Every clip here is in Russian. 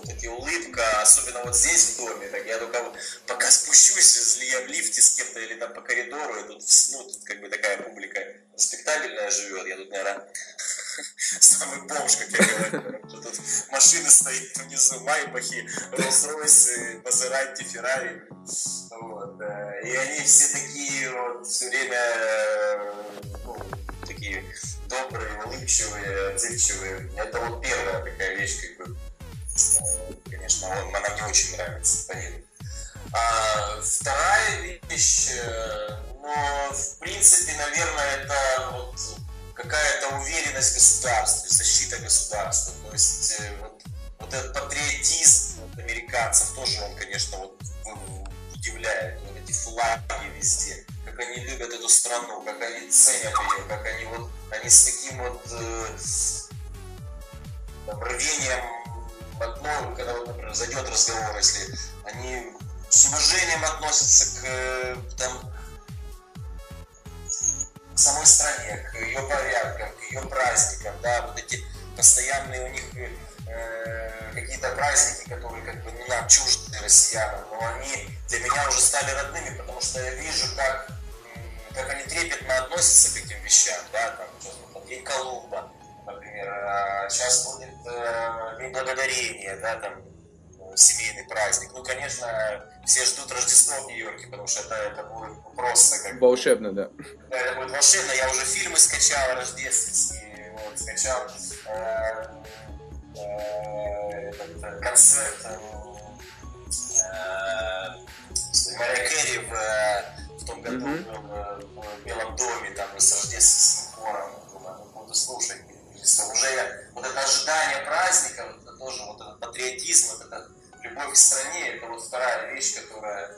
вот эти улыбка, особенно вот здесь в доме, так я только пока спущусь, если я в лифте с кем-то или там по коридору, и тут, ну, тут как бы такая публика респектабельная живет, я тут, наверное, самый бомж, как я говорю, тут машины стоят внизу, Майбахи, Роллс-Ройсы, Мазератти, Феррари, вот, и они все такие вот все время, ну, такие добрые, улыбчивые, отзывчивые. Это вот первая такая вещь, как бы, э, конечно, он, она мне очень нравится, поверь. А вторая вещь, э, ну, в принципе, наверное, это вот какая-то уверенность в государстве, защита государства. То есть э, вот, вот этот патриотизм вот, американцев тоже он, конечно, вот удивляет. Вот эти флаги везде, как они любят эту страну, как они ценят ее, как они вот они с таким вот э, рвением одно, когда, вот, например, зайдет разговор, если они с уважением относятся к, там, к самой стране, к ее порядкам, к ее праздникам, да, вот эти постоянные у них э, какие-то праздники, которые как бы ну, нам чужды россиянам, но они для меня уже стали родными, потому что я вижу, как, как они трепетно относятся к этим вещам, да, там, День Колумба, например. А сейчас будет э, День Благодарения, да, там э, семейный праздник. Ну, конечно, все ждут Рождество в Нью-Йорке, потому что это, это будет просто как... Волшебно, да. Да, это будет волшебно. Я уже фильмы скачал рождественские, вот, скачал э, э, этот, э, концерт э, э, Мария Керри в, в том году mm-hmm. в, в Белом доме, там, с рождественским хором буду слушать. Уже вот это ожидание праздника, вот это тоже вот этот патриотизм, вот эта любовь к стране, это вот вторая вещь, которая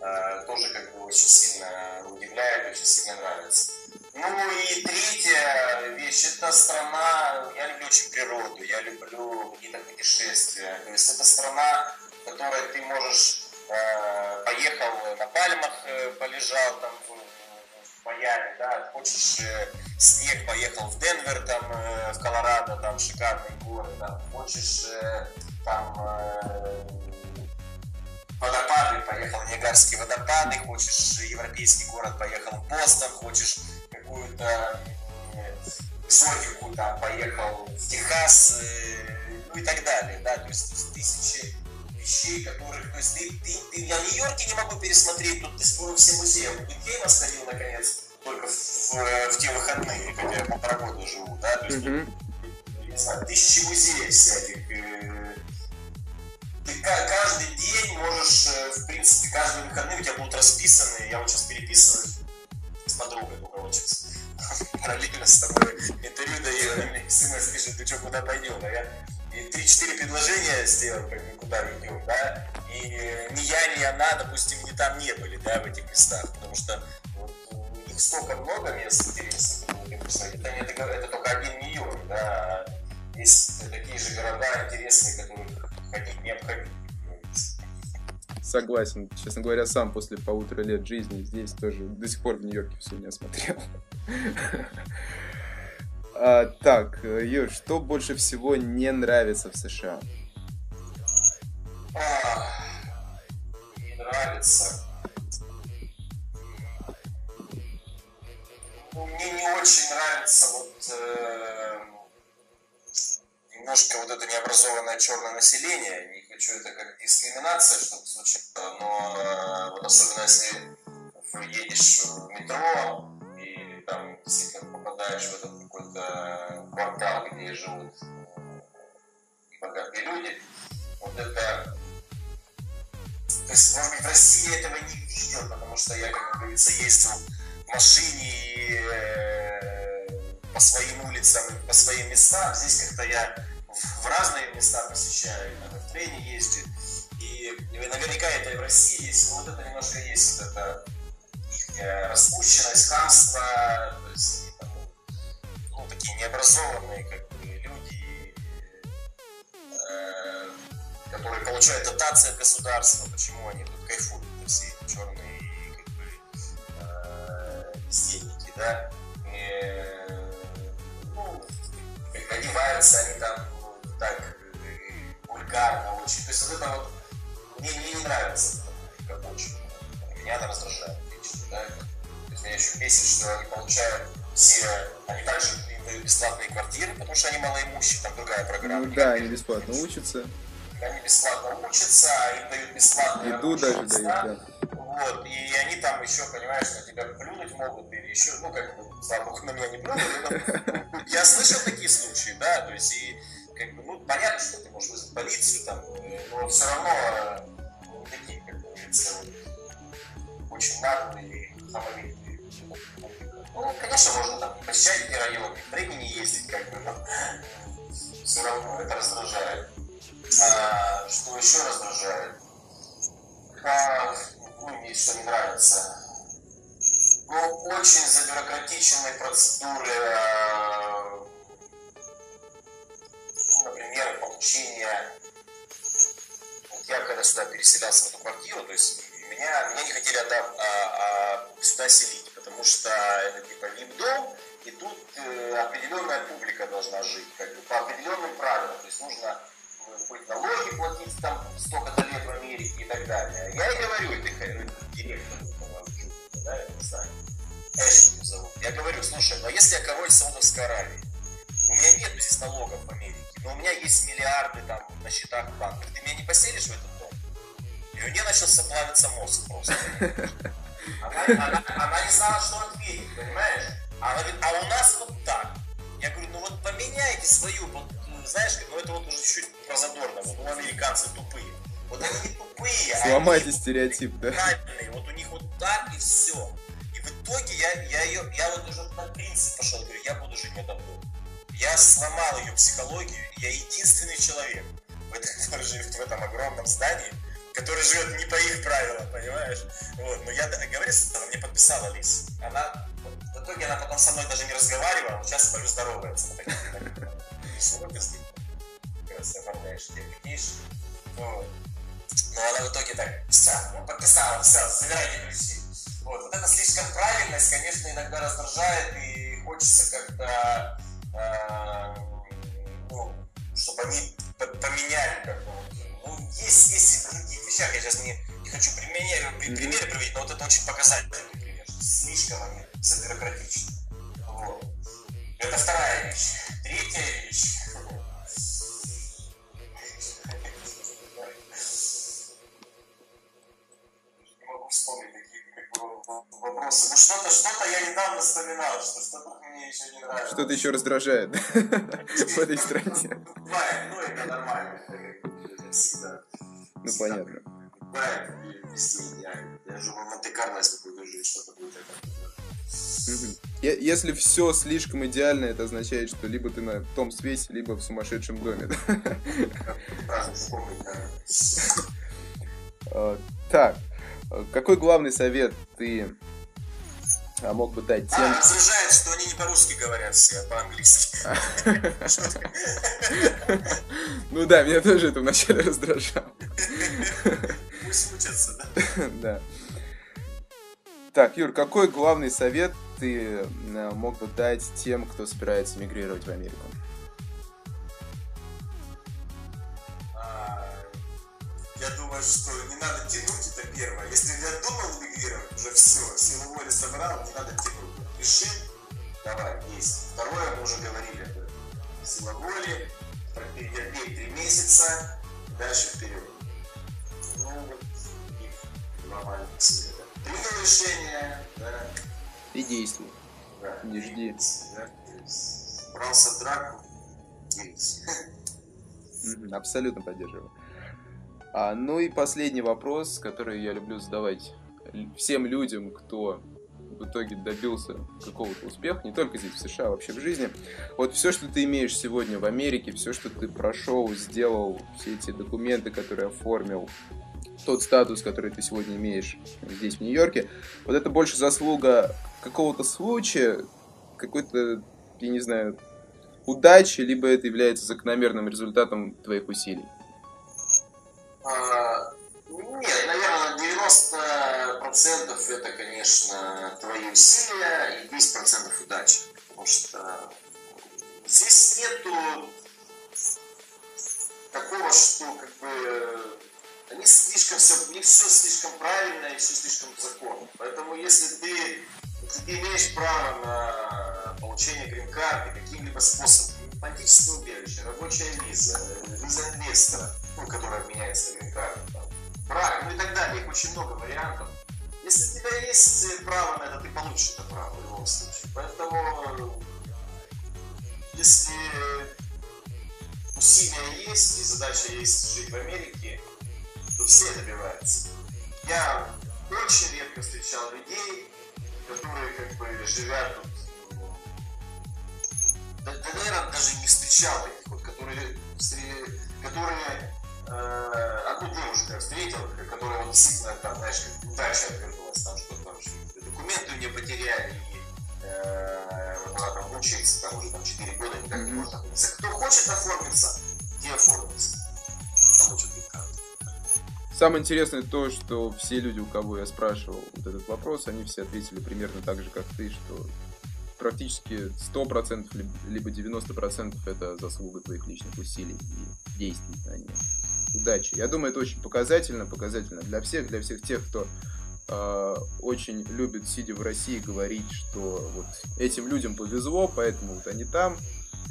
э, тоже как бы очень сильно удивляет, очень сильно нравится. Ну и третья вещь, это страна, я люблю очень природу, я люблю какие-то путешествия. То есть это страна, в которой ты можешь, э, поехал на пальмах, э, полежал там в Майами, да, хочешь э, снег, поехал в Денвер, там, э, в Колорадо, там шикарные горы, там, хочешь э, там водопады, поехал в Ниагарские водопады, хочешь европейский город, поехал в Бостон, хочешь какую-то экзотику, там, поехал в Техас, ну и так далее, да, то есть тысячи вещей, которых, то есть ты, ты, ты, я в Нью-Йорке не могу пересмотреть, тут ты скоро все музеи, в Гудгейма сходил наконец, только в, в, в те выходные, хотя я полтора года живу, да, то есть, mm-hmm. не знаю, тысячи музеев всяких, э, ты каждый день можешь, э, в принципе, каждый выходные у тебя будут расписаны, я вот сейчас переписываюсь с подругой, у кого сейчас параллельно с тобой интервью даю, она мне смс пишет, ты что, куда пойдем, а я и 3-4 предложения сделал, как бы, куда идем, да, и ни я, ни она, допустим, не там не были, да, в этих местах, потому что столько много мест интересных, это, это, это только один Нью-Йорк, да, есть такие же города интересные, которые ходить необходимо. Согласен. Честно говоря, сам после полутора лет жизни здесь тоже до сих пор в Нью-Йорке все не осмотрел. А, так, Юр, что больше всего не нравится в США? А, не нравится. Мне не очень нравится вот э, немножко вот это необразованное черное население. Не хочу это как дискриминация, чтобы случилось, но э, вот особенно если едешь в метро, там действительно попадаешь в этот какой-то квартал, где живут э, богатые люди, вот это... То есть, может быть, в России я этого не видел, потому что я, как говорится, ездил машине и, э, по своим улицам, по своим местам. Здесь как-то я в разные места посещаю, иногда в трейне езжу. И наверняка это и в России есть, но вот это немножко есть, вот это Э, распущенность, хамство, то есть они там, ну, такие необразованные как бы, люди, э, которые получают дотации от государства, почему они тут кайфуют, да, и, ну, одеваются они там так вульгарно очень. То есть вот это вот мне, мне не нравится как очень. Меня это раздражает лично, да. То есть меня еще бесит, что они получают все, они также им дают бесплатные квартиры, потому что они малоимущие, там другая программа. Ну да, они бесплатно учатся. Они бесплатно учатся, им дают бесплатные Еду даже дают, да. Вот, и они там еще, понимаешь, на тебя плюнуть могут, или еще, ну, как бы, слава богу, на меня не плюнули, но я слышал такие случаи, да, то есть, и, как бы, ну, понятно, что ты можешь вызвать полицию, там, но все равно ну, такие, как говорится, очень наглые хамовитые. Ну, конечно, можно там посещать эти районы, времени ездить, как бы, но а, сюда селить, потому что это типа вип-дом, и тут э, определенная публика должна жить, как бы по определенным правилам. То есть нужно быть налоги платить там столько-то лет в Америке и так далее. Я и говорю этой директору, да, я не знаю, Эшли зовут. Я говорю, слушай, ну а если я король Саудовской Аравии, у меня нет здесь налогов в Америке, но у меня есть миллиарды там на счетах в банках, ты меня не поселишь в этот дом? И у нее начался плавиться мозг просто. Она, она, она не знала, что ответить, понимаешь? Она говорит, а у нас вот так. Я говорю, ну вот поменяйте свою, вот, знаешь, ну это вот уже чуть прозадорно, вот ну американцы тупые. Вот они не тупые, Сломайте они стереотип, да? Правильные, вот у них вот так и все. И в итоге я, я ее, я вот уже на принцип пошел, говорю, я буду жить в этом доме. Я сломал ее психологию, я единственный человек, который живет в этом огромном здании, который живет не по их правилам, понимаешь? Вот, но я договорился, она мне подписала лист. Она, в итоге она потом со мной даже не разговаривала, сейчас здоровается. С как раз оформляешь, видишь. Вот. Но она в итоге так, все, ну, подписала, все, забирайте ключи. Вот. вот эта слишком правильность, конечно, иногда раздражает, и хочется как-то, э, ну, чтобы они поменяли как-то. Ну, есть, есть в других вещах, я сейчас не, не хочу примеры, примеры приводить, но вот это очень показательный пример. Слишком они забюрократичны. Вот. Это вторая вещь. Третья вещь. Не могу вспомнить такие как бы, вопросы. Ну что-то, что-то я недавно вспоминал, что что-то мне еще не нравится. Что-то еще раздражает в этой стране. Бывает, всегда. Ну понятно. Бывает вести идеально. Я же в Монте-Карло, если буду жить, что-то будет это. Если все слишком идеально, это означает, что либо ты на том свете, либо в сумасшедшем доме. А, так, какой главный совет ты а мог бы дать тем... А, раздражает, что они не по-русски говорят все, а по-английски. Ну да, меня тоже это вначале раздражало. Пусть учатся, да? Да. Так, Юр, какой главный совет ты э, мог бы дать тем, кто собирается мигрировать в Америку? Думаю, что не надо тянуть, это первое. Если я думал мигрировать, уже все, силу воли собрал, не надо тянуть. Решил, давай, есть. Второе, мы уже говорили, это сила воли, протерпеть три месяца, дальше вперед. Ну, вот, два маленьких совета. Принял решение, да. И действуй. Да. Не жди. Да, брался в драку, делись. Абсолютно поддерживаю. А, ну и последний вопрос, который я люблю задавать всем людям, кто в итоге добился какого-то успеха, не только здесь, в США, а вообще в жизни. Вот все, что ты имеешь сегодня в Америке, все, что ты прошел, сделал, все эти документы, которые оформил, тот статус, который ты сегодня имеешь здесь, в Нью-Йорке, вот это больше заслуга какого-то случая, какой-то, я не знаю, удачи, либо это является закономерным результатом твоих усилий? Конечно, твои усилия и 10% удачи. Потому что здесь нету такого, что как бы они слишком все, них все слишком правильно и все слишком законно. Поэтому если ты, ты имеешь право на получение грин-карты каким-либо способом, политическое убежище, рабочая виза, виза инвестора, ну, которая меняется грин-карту, брак, ну и так далее, их очень много вариантов. Тебя есть право на это, ты получишь это право в любом случае. Поэтому, если усилия есть и задача есть жить в Америке, то все добиваются. Я очень редко встречал людей, которые как бы живят тут. Да, да наверное, даже не встречал таких вот, которые, которые одну девушку встретил, которая вот действительно там, знаешь, как удача отвернулась, там что-то там, документы у нее потеряли, и э, вот она там мучается, там уже там 4 года никак не может оформиться. Кто хочет оформиться, те оформятся. Получат Самое интересное то, что все люди, у кого я спрашивал вот этот вопрос, они все ответили примерно так же, как ты, что практически 100% либо 90% это заслуга твоих личных усилий и действий, а не удачи. Я думаю, это очень показательно, показательно для всех, для всех тех, кто э, очень любит, сидя в России, говорить, что вот этим людям повезло, поэтому вот они там,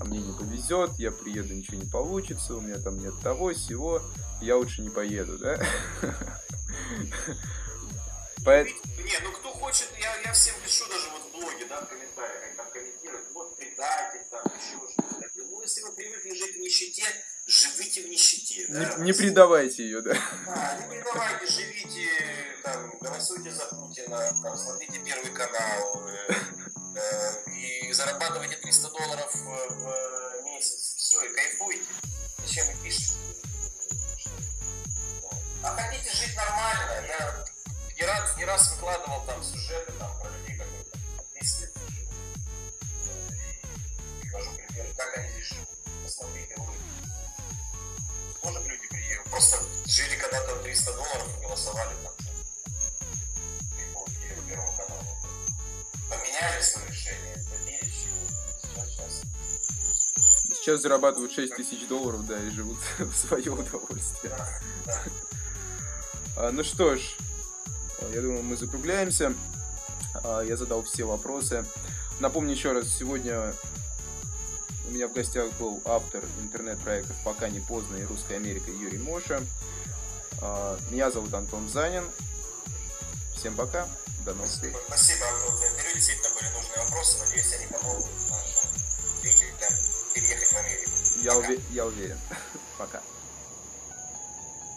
а мне не повезет, я приеду, ничего не получится, у меня там нет того, всего я лучше не поеду, да? Поэтому... Не, ну кто хочет, я, я всем пишу даже вот в блоге, да, в комментариях, как там комментируют, вот предатель, там, еще что-то. Ну, если вы привыкли жить в нищете, живите в нищете. Да? Не, не предавайте ее, да. Да, не предавайте, живите, там, голосуйте за Путина, там, смотрите Первый канал, э, э, и зарабатывайте 300 долларов в месяц. Все, и кайфуйте. Зачем вы пишете? А хотите жить нормально, я не раз, не раз выкладывал там сюжеты там, про людей, которые там 10 лет живут. И привожу примеры, как они здесь жили когда-то 300 долларов и голосовали там и получили первого канала. Поменяли свое решение, добились чего. Сейчас, сейчас. Сейчас зарабатывают 6 тысяч долларов, да, и живут в свое удовольствие. Да, да. А, ну что ж, я думаю, мы закругляемся. А, я задал все вопросы. Напомню еще раз, сегодня у меня в гостях был автор интернет-проектов «Пока не поздно» и «Русская Америка» Юрий Моша. А, меня зовут Антон Занин. Всем пока. До новых встреч. Спасибо, Антон, за интервью. Действительно были нужные вопросы. Надеюсь, они помогут нашим зрителям переехать в Америку. Я, уве- я уверен. Пока.